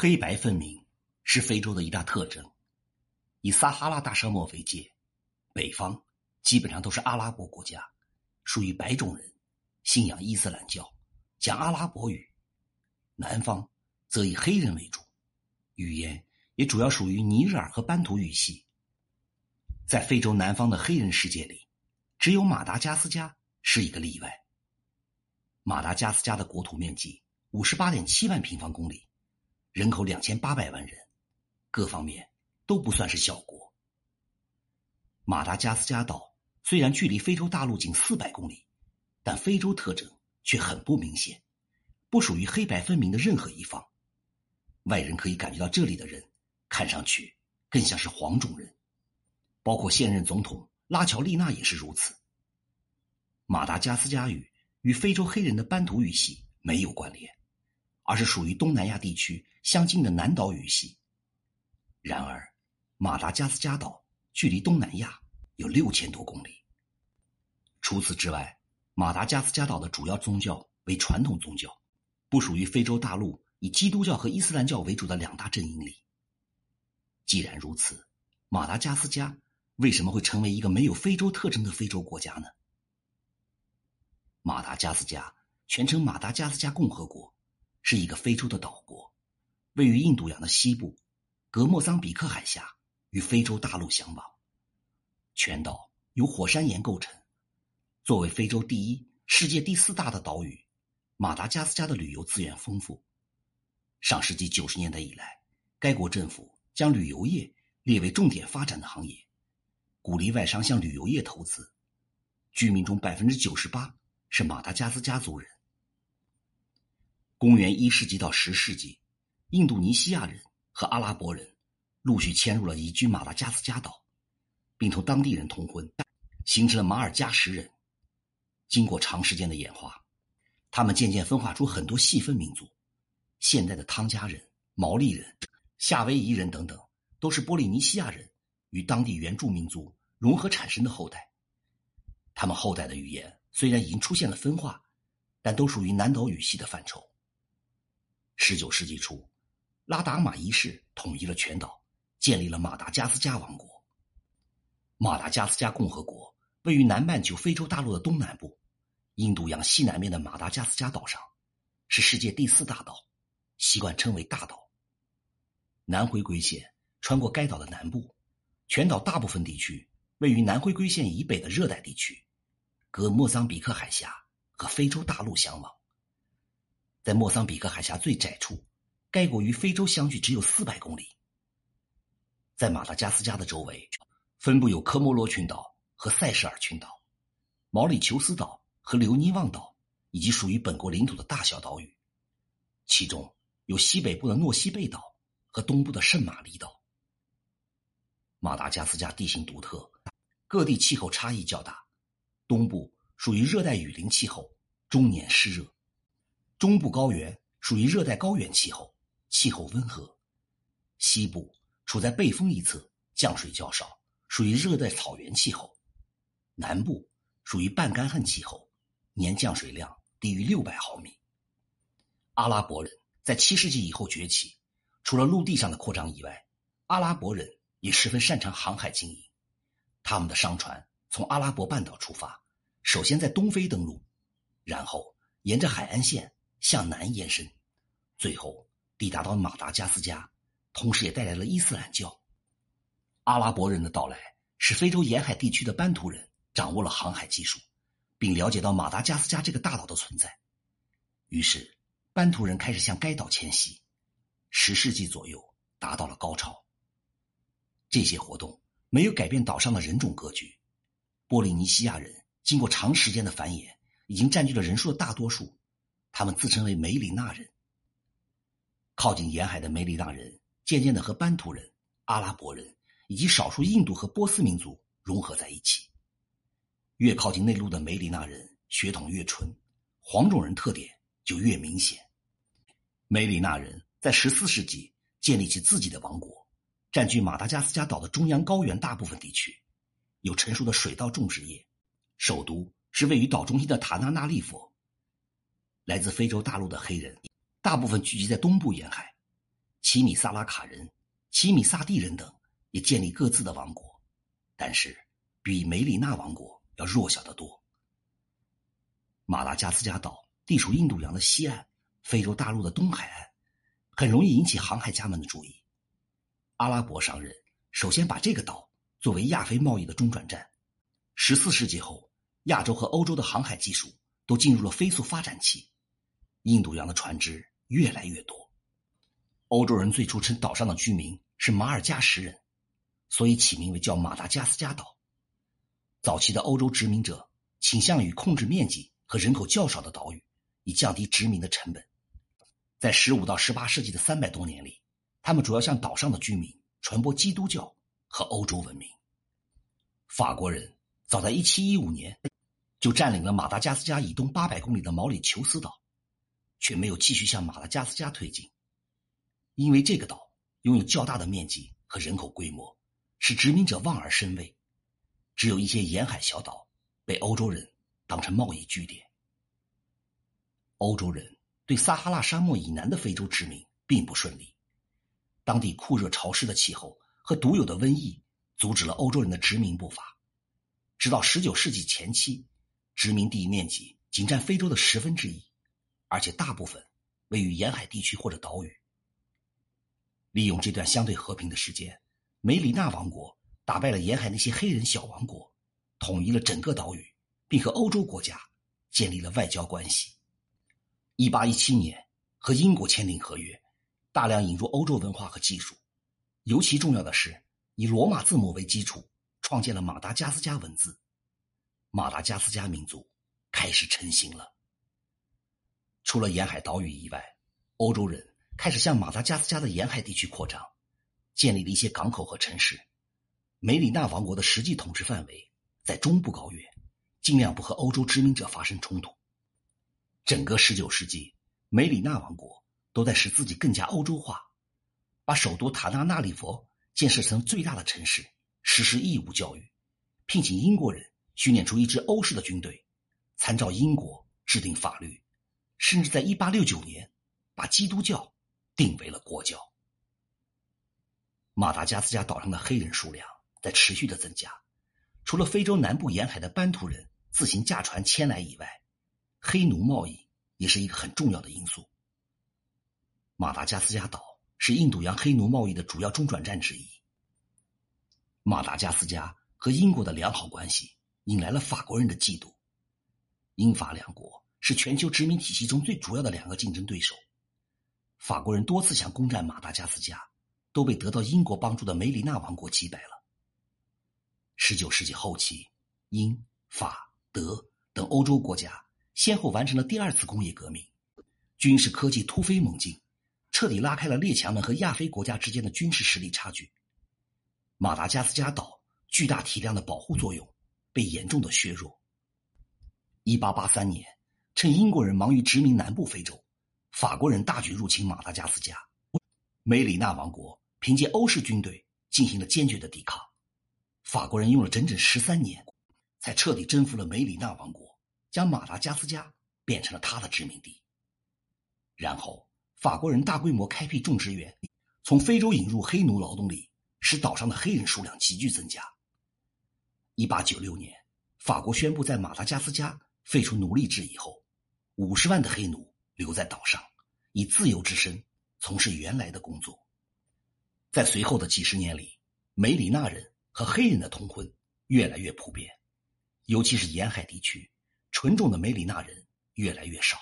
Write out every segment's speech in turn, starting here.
黑白分明是非洲的一大特征。以撒哈拉大沙漠为界，北方基本上都是阿拉伯国家，属于白种人，信仰伊斯兰教，讲阿拉伯语；南方则以黑人为主，语言也主要属于尼日尔和班图语系。在非洲南方的黑人世界里，只有马达加斯加是一个例外。马达加斯加的国土面积五十八点七万平方公里。人口两千八百万人，各方面都不算是小国。马达加斯加岛虽然距离非洲大陆仅四百公里，但非洲特征却很不明显，不属于黑白分明的任何一方。外人可以感觉到这里的人看上去更像是黄种人，包括现任总统拉乔丽娜也是如此。马达加斯加语与非洲黑人的班图语系没有关联。而是属于东南亚地区相近的南岛语系。然而，马达加斯加岛距离东南亚有六千多公里。除此之外，马达加斯加岛的主要宗教为传统宗教，不属于非洲大陆以基督教和伊斯兰教为主的两大阵营里。既然如此，马达加斯加为什么会成为一个没有非洲特征的非洲国家呢？马达加斯加全称马达加斯加共和国。是一个非洲的岛国，位于印度洋的西部，隔莫桑比克海峡，与非洲大陆相望。全岛由火山岩构成。作为非洲第一、世界第四大的岛屿，马达加斯加的旅游资源丰富。上世纪九十年代以来，该国政府将旅游业列为重点发展的行业，鼓励外商向旅游业投资。居民中百分之九十八是马达加斯加族人。公元一世纪到十世纪，印度尼西亚人和阿拉伯人陆续迁入了移居马达加斯加岛，并同当地人通婚，形成了马尔加什人。经过长时间的演化，他们渐渐分化出很多细分民族。现在的汤加人、毛利人、夏威夷人等等，都是波利尼西亚人与当地原住民族融合产生的后代。他们后代的语言虽然已经出现了分化，但都属于南岛语系的范畴。十九世纪初，拉达马一世统一了全岛，建立了马达加斯加王国。马达加斯加共和国位于南半球非洲大陆的东南部，印度洋西南面的马达加斯加岛上，是世界第四大岛，习惯称为大岛。南回归线穿过该岛的南部，全岛大部分地区位于南回归线以北的热带地区，隔莫桑比克海峡和非洲大陆相望。在莫桑比克海峡最窄处，该国与非洲相距只有四百公里。在马达加斯加的周围，分布有科莫罗群岛和塞舌尔群岛、毛里求斯岛和留尼旺岛，以及属于本国领土的大小岛屿，其中有西北部的诺西贝岛和东部的圣马力岛。马达加斯加地形独特，各地气候差异较大，东部属于热带雨林气候，终年湿热。中部高原属于热带高原气候，气候温和；西部处在背风一侧，降水较少，属于热带草原气候；南部属于半干旱气候，年降水量低于六百毫米。阿拉伯人在七世纪以后崛起，除了陆地上的扩张以外，阿拉伯人也十分擅长航海经营。他们的商船从阿拉伯半岛出发，首先在东非登陆，然后沿着海岸线。向南延伸，最后抵达到马达加斯加，同时也带来了伊斯兰教。阿拉伯人的到来使非洲沿海地区的班图人掌握了航海技术，并了解到马达加斯加这个大岛的存在。于是，班图人开始向该岛迁徙，十世纪左右达到了高潮。这些活动没有改变岛上的人种格局。波利尼西亚人经过长时间的繁衍，已经占据了人数的大多数。他们自称为梅里纳人。靠近沿海的梅里纳人渐渐的和班图人、阿拉伯人以及少数印度和波斯民族融合在一起。越靠近内陆的梅里纳人血统越纯，黄种人特点就越明显。梅里纳人在十四世纪建立起自己的王国，占据马达加斯加岛的中央高原大部分地区，有成熟的水稻种植业，首都是位于岛中心的塔纳纳利佛。来自非洲大陆的黑人，大部分聚集在东部沿海。奇米萨拉卡人、奇米萨蒂人等也建立各自的王国，但是比梅里纳王国要弱小得多。马达加斯加岛地处印度洋的西岸，非洲大陆的东海岸，很容易引起航海家们的注意。阿拉伯商人首先把这个岛作为亚非贸易的中转站。十四世纪后，亚洲和欧洲的航海技术都进入了飞速发展期，印度洋的船只越来越多。欧洲人最初称岛上的居民是马尔加什人，所以起名为叫马达加斯加岛。早期的欧洲殖民者倾向于控制面积和人口较少的岛屿，以降低殖民的成本。在十五到十八世纪的三百多年里，他们主要向岛上的居民传播基督教和欧洲文明。法国人。早在一七一五年，就占领了马达加斯加以东800公里的毛里求斯岛，却没有继续向马达加斯加推进，因为这个岛拥有较大的面积和人口规模，使殖民者望而生畏。只有一些沿海小岛被欧洲人当成贸易据点。欧洲人对撒哈拉沙漠以南的非洲殖民并不顺利，当地酷热潮湿的气候和独有的瘟疫阻止了欧洲人的殖民步伐。直到十九世纪前期，殖民地面积仅占非洲的十分之一，而且大部分位于沿海地区或者岛屿。利用这段相对和平的时间，梅里纳王国打败了沿海那些黑人小王国，统一了整个岛屿，并和欧洲国家建立了外交关系。一八一七年，和英国签订合约，大量引入欧洲文化和技术，尤其重要的是以罗马字母为基础。创建了马达加斯加文字，马达加斯加民族开始成型了。除了沿海岛屿以外，欧洲人开始向马达加斯加的沿海地区扩张，建立了一些港口和城市。梅里纳王国的实际统治范围在中部高原，尽量不和欧洲殖民者发生冲突。整个十九世纪，梅里纳王国都在使自己更加欧洲化，把首都塔纳纳里佛建设成最大的城市。实施义务教育，聘请英国人训练出一支欧式的军队，参照英国制定法律，甚至在1869年把基督教定为了国教。马达加斯加岛上的黑人数量在持续的增加，除了非洲南部沿海的班图人自行驾船迁来以外，黑奴贸易也是一个很重要的因素。马达加斯加岛是印度洋黑奴贸易的主要中转站之一。马达加斯加和英国的良好关系引来了法国人的嫉妒。英法两国是全球殖民体系中最主要的两个竞争对手。法国人多次想攻占马达加斯加，都被得到英国帮助的梅里纳王国击败了。十九世纪后期，英、法、德等欧洲国家先后完成了第二次工业革命，军事科技突飞猛进，彻底拉开了列强们和亚非国家之间的军事实力差距。马达加斯加岛巨大体量的保护作用被严重的削弱。一八八三年，趁英国人忙于殖民南部非洲，法国人大举入侵马达加斯加。梅里纳王国凭借欧式军队进行了坚决的抵抗。法国人用了整整十三年，才彻底征服了梅里纳王国，将马达加斯加变成了他的殖民地。然后，法国人大规模开辟种植园，从非洲引入黑奴劳动力。使岛上的黑人数量急剧增加。一八九六年，法国宣布在马达加斯加废除奴隶制以后，五十万的黑奴留在岛上，以自由之身从事原来的工作。在随后的几十年里，梅里纳人和黑人的通婚越来越普遍，尤其是沿海地区，纯种的梅里纳人越来越少，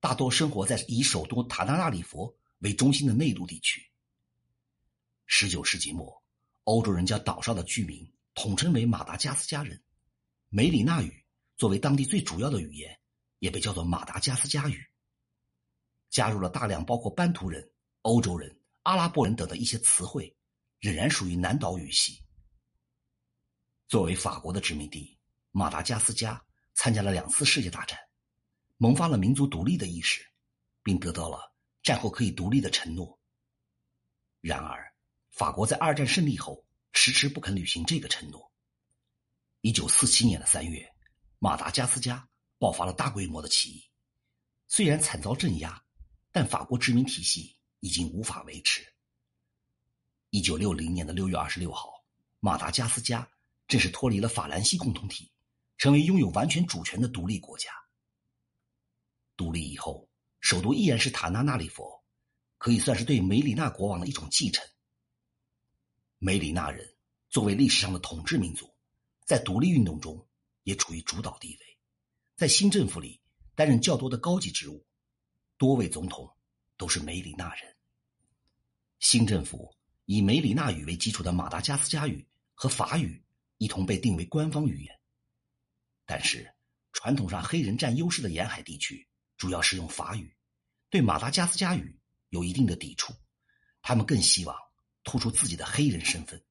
大多生活在以首都塔纳纳里佛为中心的内陆地区。十九世纪末，欧洲人将岛上的居民统称为马达加斯加人。梅里纳语作为当地最主要的语言，也被叫做马达加斯加语。加入了大量包括班图人、欧洲人、阿拉伯人等的一些词汇，仍然属于南岛语系。作为法国的殖民地，马达加斯加参加了两次世界大战，萌发了民族独立的意识，并得到了战后可以独立的承诺。然而，法国在二战胜利后迟迟不肯履行这个承诺。一九四七年的三月，马达加斯加爆发了大规模的起义。虽然惨遭镇压，但法国殖民体系已经无法维持。一九六零年的六月二十六号，马达加斯加正式脱离了法兰西共同体，成为拥有完全主权的独立国家。独立以后，首都依然是塔纳纳里佛，可以算是对梅里纳国王的一种继承。梅里纳人作为历史上的统治民族，在独立运动中也处于主导地位，在新政府里担任较多的高级职务，多位总统都是梅里纳人。新政府以梅里纳语为基础的马达加斯加语和法语一同被定为官方语言，但是传统上黑人占优势的沿海地区主要使用法语，对马达加斯加语有一定的抵触，他们更希望。突出自己的黑人身份。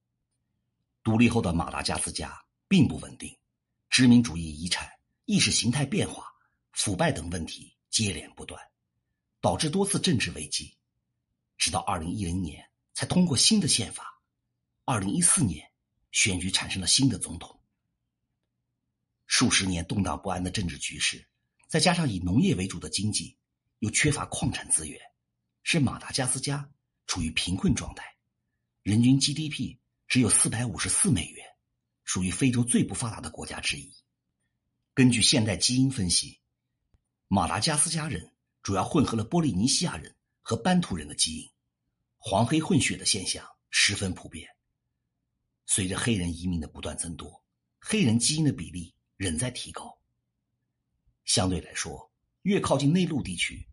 独立后的马达加斯加并不稳定，殖民主义遗产、意识形态变化、腐败等问题接连不断，导致多次政治危机。直到二零一零年才通过新的宪法，二零一四年选举产生了新的总统。数十年动荡不安的政治局势，再加上以农业为主的经济，又缺乏矿产资源，使马达加斯加处于贫困状态。人均 GDP 只有四百五十四美元，属于非洲最不发达的国家之一。根据现代基因分析，马达加斯加人主要混合了波利尼西亚人和班图人的基因，黄黑混血的现象十分普遍。随着黑人移民的不断增多，黑人基因的比例仍在提高。相对来说，越靠近内陆地区，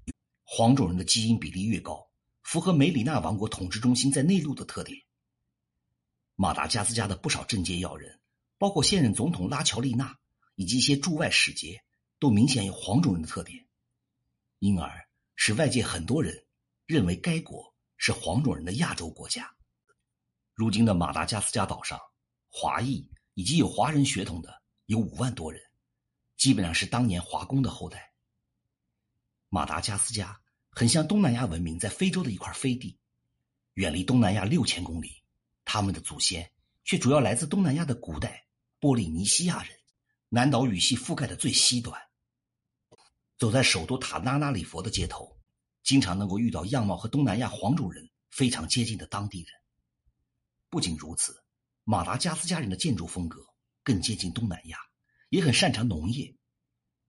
黄种人的基因比例越高。符合梅里纳王国统治中心在内陆的特点。马达加斯加的不少政界要人，包括现任总统拉乔丽娜以及一些驻外使节，都明显有黄种人的特点，因而使外界很多人认为该国是黄种人的亚洲国家。如今的马达加斯加岛上，华裔以及有华人血统的有五万多人，基本上是当年华工的后代。马达加斯加。很像东南亚文明在非洲的一块飞地，远离东南亚六千公里，他们的祖先却主要来自东南亚的古代波利尼西亚人。南岛语系覆盖的最西端，走在首都塔纳纳里佛的街头，经常能够遇到样貌和东南亚黄种人非常接近的当地人。不仅如此，马达加斯加人的建筑风格更接近东南亚，也很擅长农业，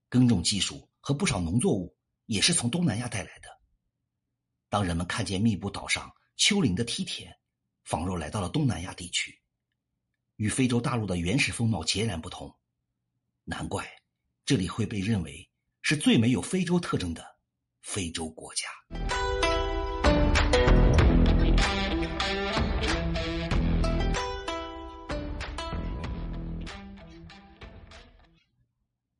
耕种技术和不少农作物。也是从东南亚带来的。当人们看见密布岛上丘陵的梯田，仿若来到了东南亚地区，与非洲大陆的原始风貌截然不同。难怪这里会被认为是最没有非洲特征的非洲国家。